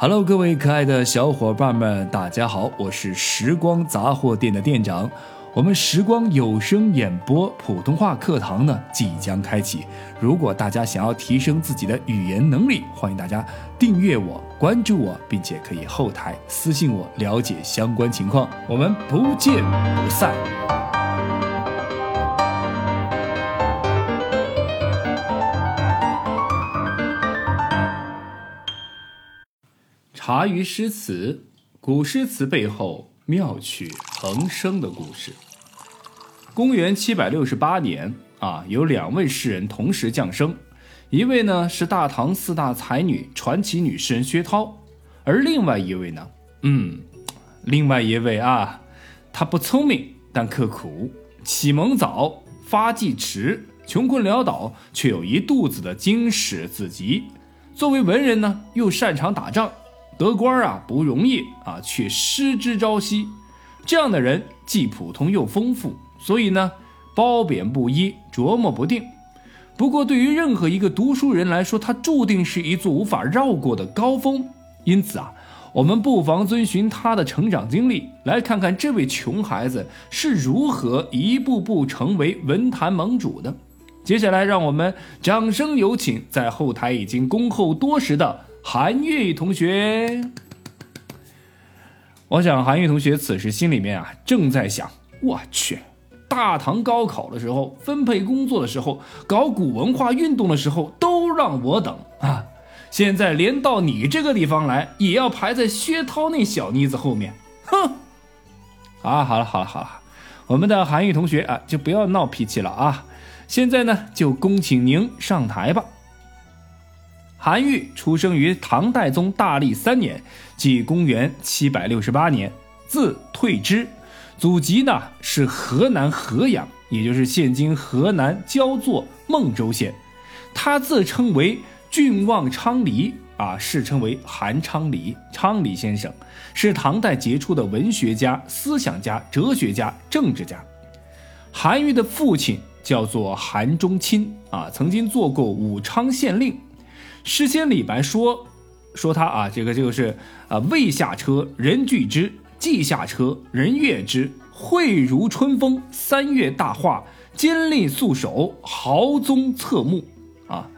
Hello，各位可爱的小伙伴们，大家好，我是时光杂货店的店长。我们时光有声演播普通话课堂呢即将开启。如果大家想要提升自己的语言能力，欢迎大家订阅我、关注我，并且可以后台私信我了解相关情况。我们不见不散。茶余诗词，古诗词背后妙趣横生的故事。公元七百六十八年啊，有两位诗人同时降生，一位呢是大唐四大才女传奇女诗人薛涛，而另外一位呢，嗯，另外一位啊，她不聪明但刻苦，启蒙早，发迹迟，穷困潦倒，却有一肚子的经史子集。作为文人呢，又擅长打仗。得官啊不容易啊，却失之朝夕。这样的人既普通又丰富，所以呢褒贬不一，琢磨不定。不过对于任何一个读书人来说，他注定是一座无法绕过的高峰。因此啊，我们不妨遵循他的成长经历，来看看这位穷孩子是如何一步步成为文坛盟主的。接下来，让我们掌声有请在后台已经恭候多时的。韩愈同学，我想韩愈同学此时心里面啊正在想：我去，大唐高考的时候、分配工作的时候、搞古文化运动的时候，都让我等啊！现在连到你这个地方来，也要排在薛涛那小妮子后面，哼！啊，好了好了好了，我们的韩愈同学啊，就不要闹脾气了啊！现在呢，就恭请您上台吧。韩愈出生于唐代宗大历三年，即公元七百六十八年，字退之，祖籍呢是河南河阳，也就是现今河南焦作孟州县。他自称为郡望昌黎，啊，世称为韩昌黎，昌黎先生是唐代杰出的文学家、思想家、哲学家、政治家。韩愈的父亲叫做韩中钦，啊，曾经做过武昌县令。诗仙李白说：“说他啊，这个就是啊，未下车人惧之，既下车人悦之。慧如春风，三月大化，坚立素手，豪宗侧目。啊，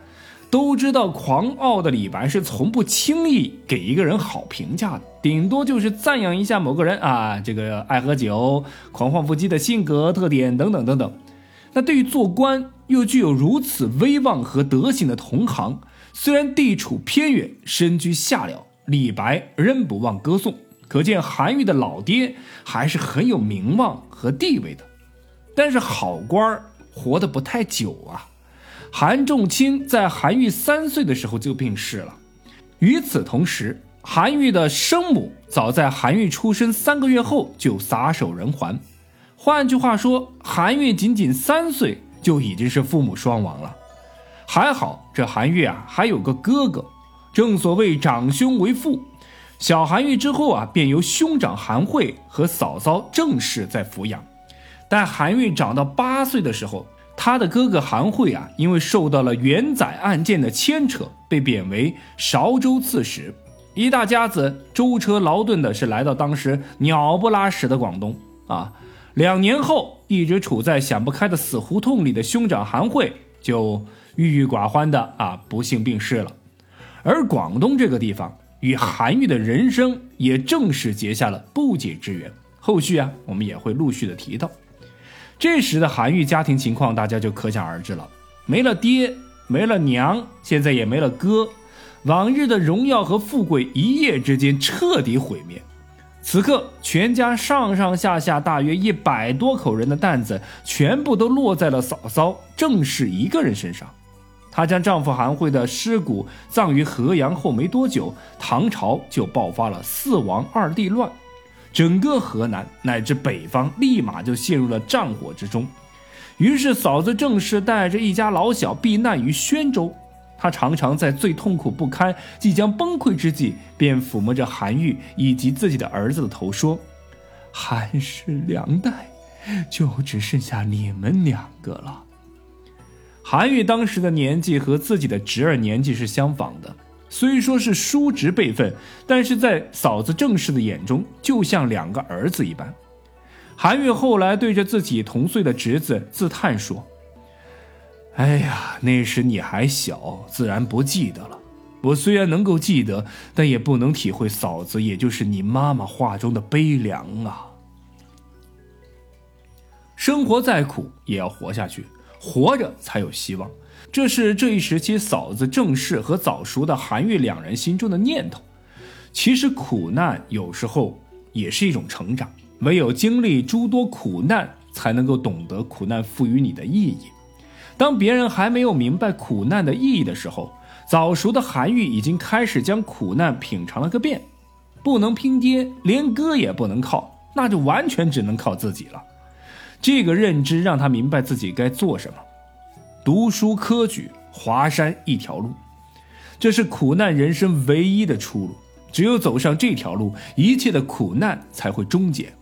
都知道狂傲的李白是从不轻易给一个人好评价的，顶多就是赞扬一下某个人啊，这个爱喝酒、狂放不羁的性格特点等等等等。那对于做官又具有如此威望和德行的同行。”虽然地处偏远，身居下僚，李白仍不忘歌颂，可见韩愈的老爹还是很有名望和地位的。但是好官儿活得不太久啊。韩仲卿在韩愈三岁的时候就病逝了。与此同时，韩愈的生母早在韩愈出生三个月后就撒手人寰。换句话说，韩愈仅仅三岁就已经是父母双亡了。还好，这韩愈啊还有个哥哥，正所谓长兄为父。小韩愈之后啊，便由兄长韩惠和嫂嫂郑氏在抚养。待韩愈长到八岁的时候，他的哥哥韩惠啊，因为受到了元载案件的牵扯，被贬为韶州刺史。一大家子舟车劳顿的是来到当时鸟不拉屎的广东啊。两年后，一直处在想不开的死胡同里的兄长韩惠就。郁郁寡欢的啊，不幸病逝了。而广东这个地方与韩愈的人生也正式结下了不解之缘。后续啊，我们也会陆续的提到。这时的韩愈家庭情况，大家就可想而知了：没了爹，没了娘，现在也没了哥，往日的荣耀和富贵一夜之间彻底毁灭。此刻，全家上上下下大约一百多口人的担子，全部都落在了嫂嫂郑氏一个人身上。她将丈夫韩惠的尸骨葬于河阳后没多久，唐朝就爆发了四王二帝乱，整个河南乃至北方立马就陷入了战火之中。于是嫂子郑氏带着一家老小避难于宣州。她常常在最痛苦不堪、即将崩溃之际，便抚摸着韩愈以及自己的儿子的头，说：“韩氏两代，就只剩下你们两个了。”韩愈当时的年纪和自己的侄儿年纪是相仿的，虽说是叔侄辈分，但是在嫂子郑氏的眼中，就像两个儿子一般。韩愈后来对着自己同岁的侄子自叹说：“哎呀，那时你还小，自然不记得了。我虽然能够记得，但也不能体会嫂子，也就是你妈妈话中的悲凉啊。生活再苦，也要活下去，活着才有希望。”这是这一时期嫂子郑氏和早熟的韩愈两人心中的念头。其实苦难有时候也是一种成长，唯有经历诸多苦难，才能够懂得苦难赋予你的意义。当别人还没有明白苦难的意义的时候，早熟的韩愈已经开始将苦难品尝了个遍。不能拼爹，连哥也不能靠，那就完全只能靠自己了。这个认知让他明白自己该做什么。读书科举，华山一条路，这是苦难人生唯一的出路。只有走上这条路，一切的苦难才会终结。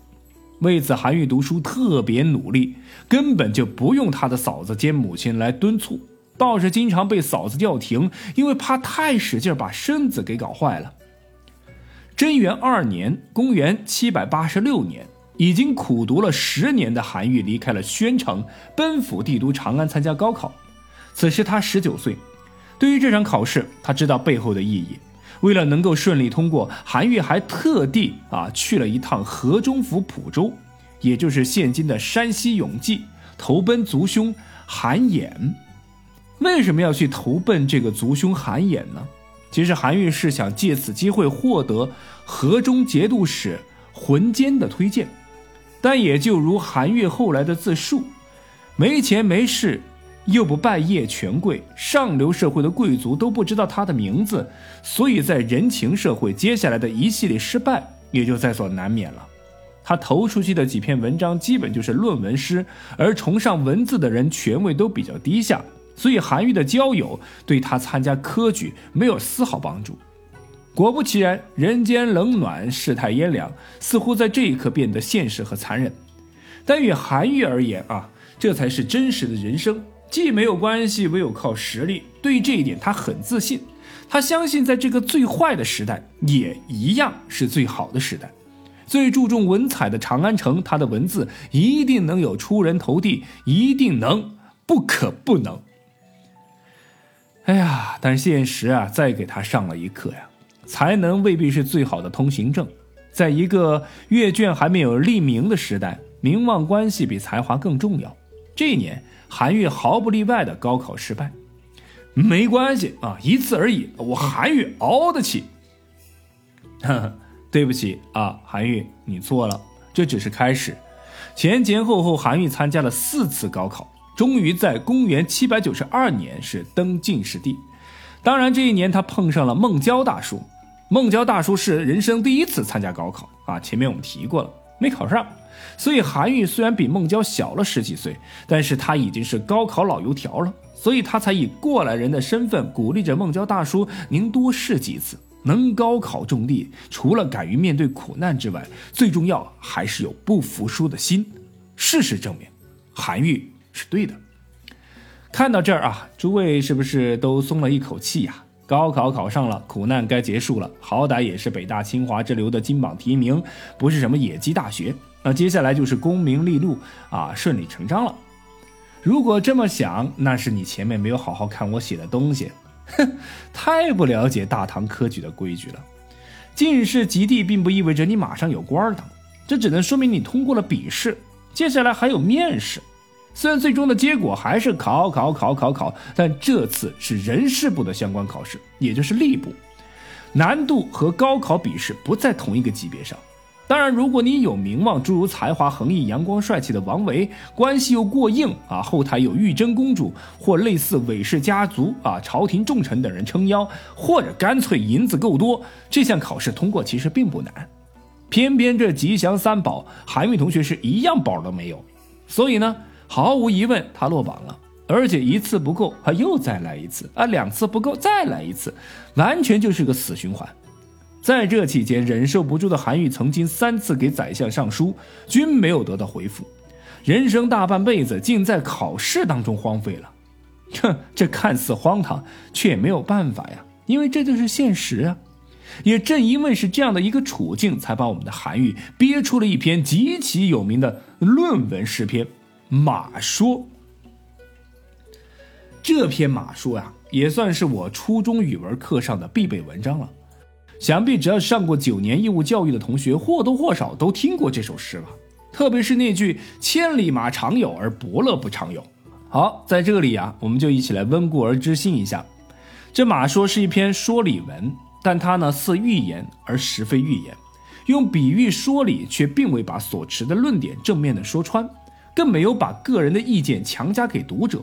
为此，韩愈读书特别努力，根本就不用他的嫂子兼母亲来敦促，倒是经常被嫂子叫停，因为怕太使劲把身子给搞坏了。贞元二年（公元786年）。已经苦读了十年的韩愈离开了宣城，奔赴帝都长安参加高考。此时他十九岁，对于这场考试，他知道背后的意义。为了能够顺利通过，韩愈还特地啊去了一趟河中府蒲州，也就是现今的山西永济，投奔族兄韩衍。为什么要去投奔这个族兄韩衍呢？其实韩愈是想借此机会获得河中节度使浑坚的推荐。但也就如韩愈后来的自述，没钱没势，又不拜谒权贵，上流社会的贵族都不知道他的名字，所以在人情社会，接下来的一系列失败也就在所难免了。他投出去的几篇文章基本就是论文诗，而崇尚文字的人权位都比较低下，所以韩愈的交友对他参加科举没有丝毫帮助。果不其然，人间冷暖，世态炎凉，似乎在这一刻变得现实和残忍。但与韩愈而言啊，这才是真实的人生，既没有关系，唯有靠实力。对于这一点，他很自信。他相信，在这个最坏的时代，也一样是最好的时代。最注重文采的长安城，他的文字一定能有出人头地，一定能，不可不能。哎呀，但现实啊，再给他上了一课呀。才能未必是最好的通行证，在一个阅卷还没有立名的时代，名望关系比才华更重要。这一年，韩愈毫不例外的高考失败，没关系啊，一次而已，我韩愈熬得起。呵 呵对不起啊，韩愈，你错了，这只是开始。前前后后，韩愈参加了四次高考，终于在公元七百九十二年是登进士第。当然，这一年他碰上了孟郊大叔。孟郊大叔是人生第一次参加高考啊，前面我们提过了，没考上，所以韩愈虽然比孟郊小了十几岁，但是他已经是高考老油条了，所以他才以过来人的身份鼓励着孟郊大叔：“您多试几次，能高考中第，除了敢于面对苦难之外，最重要还是有不服输的心。事实证明，韩愈是对的。”看到这儿啊，诸位是不是都松了一口气呀？高考考上了，苦难该结束了。好歹也是北大清华之流的金榜题名，不是什么野鸡大学。那接下来就是功名利禄啊，顺理成章了。如果这么想，那是你前面没有好好看我写的东西，哼，太不了解大唐科举的规矩了。进士及第，并不意味着你马上有官当，这只能说明你通过了笔试，接下来还有面试。虽然最终的结果还是考考考考考，但这次是人事部的相关考试，也就是吏部，难度和高考笔试不在同一个级别上。当然，如果你有名望，诸如才华横溢、阳光帅气的王维，关系又过硬啊，后台有玉真公主或类似韦氏家族啊、朝廷重臣等人撑腰，或者干脆银子够多，这项考试通过其实并不难。偏偏这吉祥三宝，韩愈同学是一样宝都没有，所以呢。毫无疑问，他落榜了，而且一次不够，他又再来一次啊，两次不够，再来一次，完全就是个死循环。在这期间，忍受不住的韩愈曾经三次给宰相上书，均没有得到回复。人生大半辈子，竟在考试当中荒废了。哼，这看似荒唐，却也没有办法呀。因为这就是现实啊。也正因为是这样的一个处境，才把我们的韩愈憋出了一篇极其有名的论文诗篇《马说》。这篇《马说》呀，也算是我初中语文课上的必备文章了。想必只要上过九年义务教育的同学，或多或少都听过这首诗吧。特别是那句“千里马常有，而伯乐不常有”。好，在这里啊，我们就一起来温故而知新一下。这《马说》是一篇说理文。但它呢似寓言而实非寓言，用比喻说理，却并未把所持的论点正面的说穿，更没有把个人的意见强加给读者。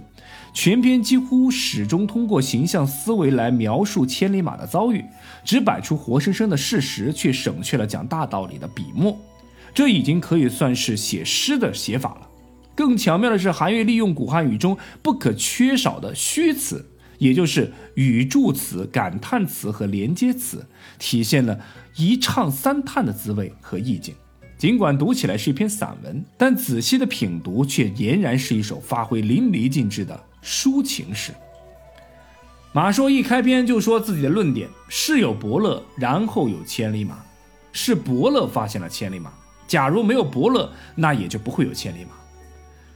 全篇几乎始终通过形象思维来描述千里马的遭遇，只摆出活生生的事实，却省去了讲大道理的笔墨。这已经可以算是写诗的写法了。更巧妙的是，韩愈利用古汉语中不可缺少的虚词。也就是语助词、感叹词和连接词，体现了一唱三叹的滋味和意境。尽管读起来是一篇散文，但仔细的品读却俨然是一首发挥淋漓尽致的抒情诗。马说一开篇就说自己的论点：是有伯乐，然后有千里马，是伯乐发现了千里马。假如没有伯乐，那也就不会有千里马。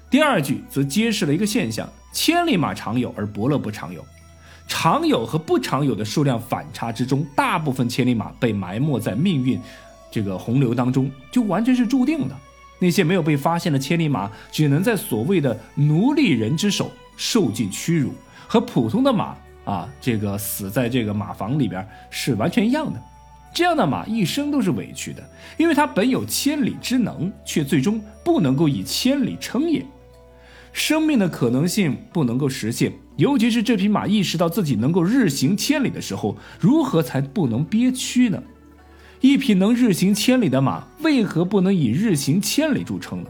第二句则揭示了一个现象。千里马常有，而伯乐不常有。常有和不常有的数量反差之中，大部分千里马被埋没在命运这个洪流当中，就完全是注定的。那些没有被发现的千里马，只能在所谓的奴隶人之手受尽屈辱，和普通的马啊，这个死在这个马房里边是完全一样的。这样的马一生都是委屈的，因为它本有千里之能，却最终不能够以千里称也。生命的可能性不能够实现，尤其是这匹马意识到自己能够日行千里的时候，如何才不能憋屈呢？一匹能日行千里的马，为何不能以日行千里著称呢？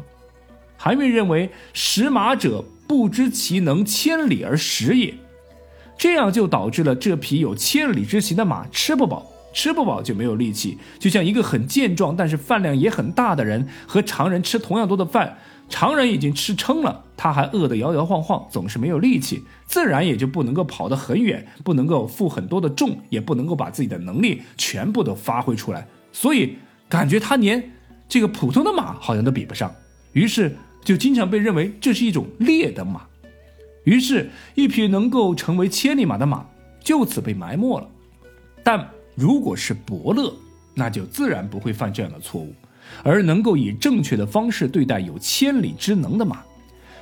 韩愈认为，食马者不知其能千里而食也，这样就导致了这匹有千里之行的马吃不饱，吃不饱就没有力气，就像一个很健壮但是饭量也很大的人和常人吃同样多的饭。常人已经吃撑了，他还饿得摇摇晃晃，总是没有力气，自然也就不能够跑得很远，不能够负很多的重，也不能够把自己的能力全部都发挥出来。所以感觉他连这个普通的马好像都比不上，于是就经常被认为这是一种劣等马。于是，一匹能够成为千里马的马就此被埋没了。但如果是伯乐，那就自然不会犯这样的错误。而能够以正确的方式对待有千里之能的马，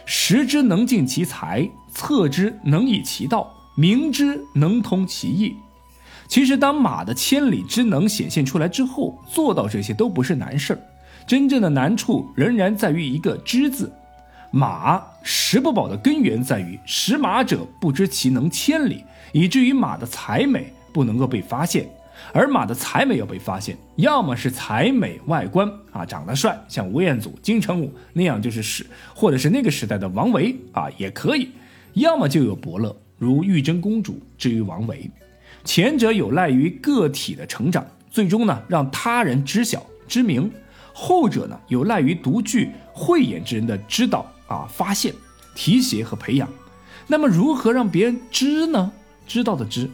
识之能尽其才，测之能以其道，明之能通其意。其实，当马的千里之能显现出来之后，做到这些都不是难事儿。真正的难处仍然在于一个“知”字。马食不饱的根源在于识马者不知其能千里，以至于马的才美不能够被发现。而马的才美要被发现，要么是才美外观啊，长得帅，像吴彦祖、金城武那样就是时，或者是那个时代的王维啊，也可以；要么就有伯乐，如玉真公主之于王维。前者有赖于个体的成长，最终呢让他人知晓知名；后者呢有赖于独具慧眼之人的知道啊发现、提携和培养。那么如何让别人知呢？知道的知。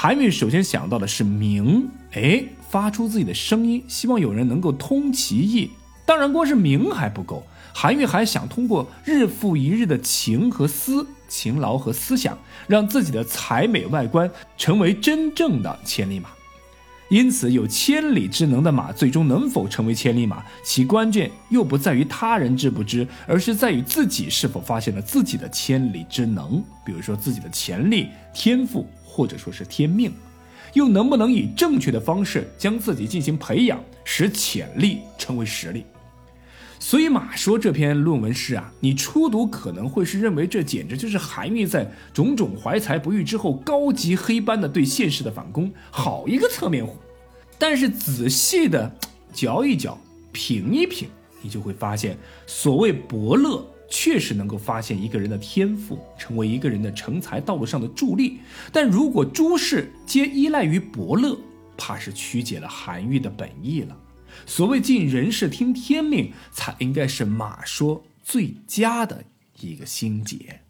韩愈首先想到的是鸣，哎，发出自己的声音，希望有人能够通其意。当然，光是鸣还不够，韩愈还想通过日复一日的情和思、勤劳和思想，让自己的才美外观成为真正的千里马。因此，有千里之能的马，最终能否成为千里马，其关键又不在于他人知不知，而是在于自己是否发现了自己的千里之能，比如说自己的潜力、天赋。或者说是天命，又能不能以正确的方式将自己进行培养，使潜力成为实力？所以马说这篇论文诗啊，你初读可能会是认为这简直就是韩愈在种种怀才不遇之后高级黑般的对现实的反攻，好一个侧面虎。但是仔细的嚼一嚼，品一品，你就会发现，所谓伯乐。确实能够发现一个人的天赋，成为一个人的成才道路上的助力。但如果诸事皆依赖于伯乐，怕是曲解了韩愈的本意了。所谓尽人事听天命，才应该是马说最佳的一个心结。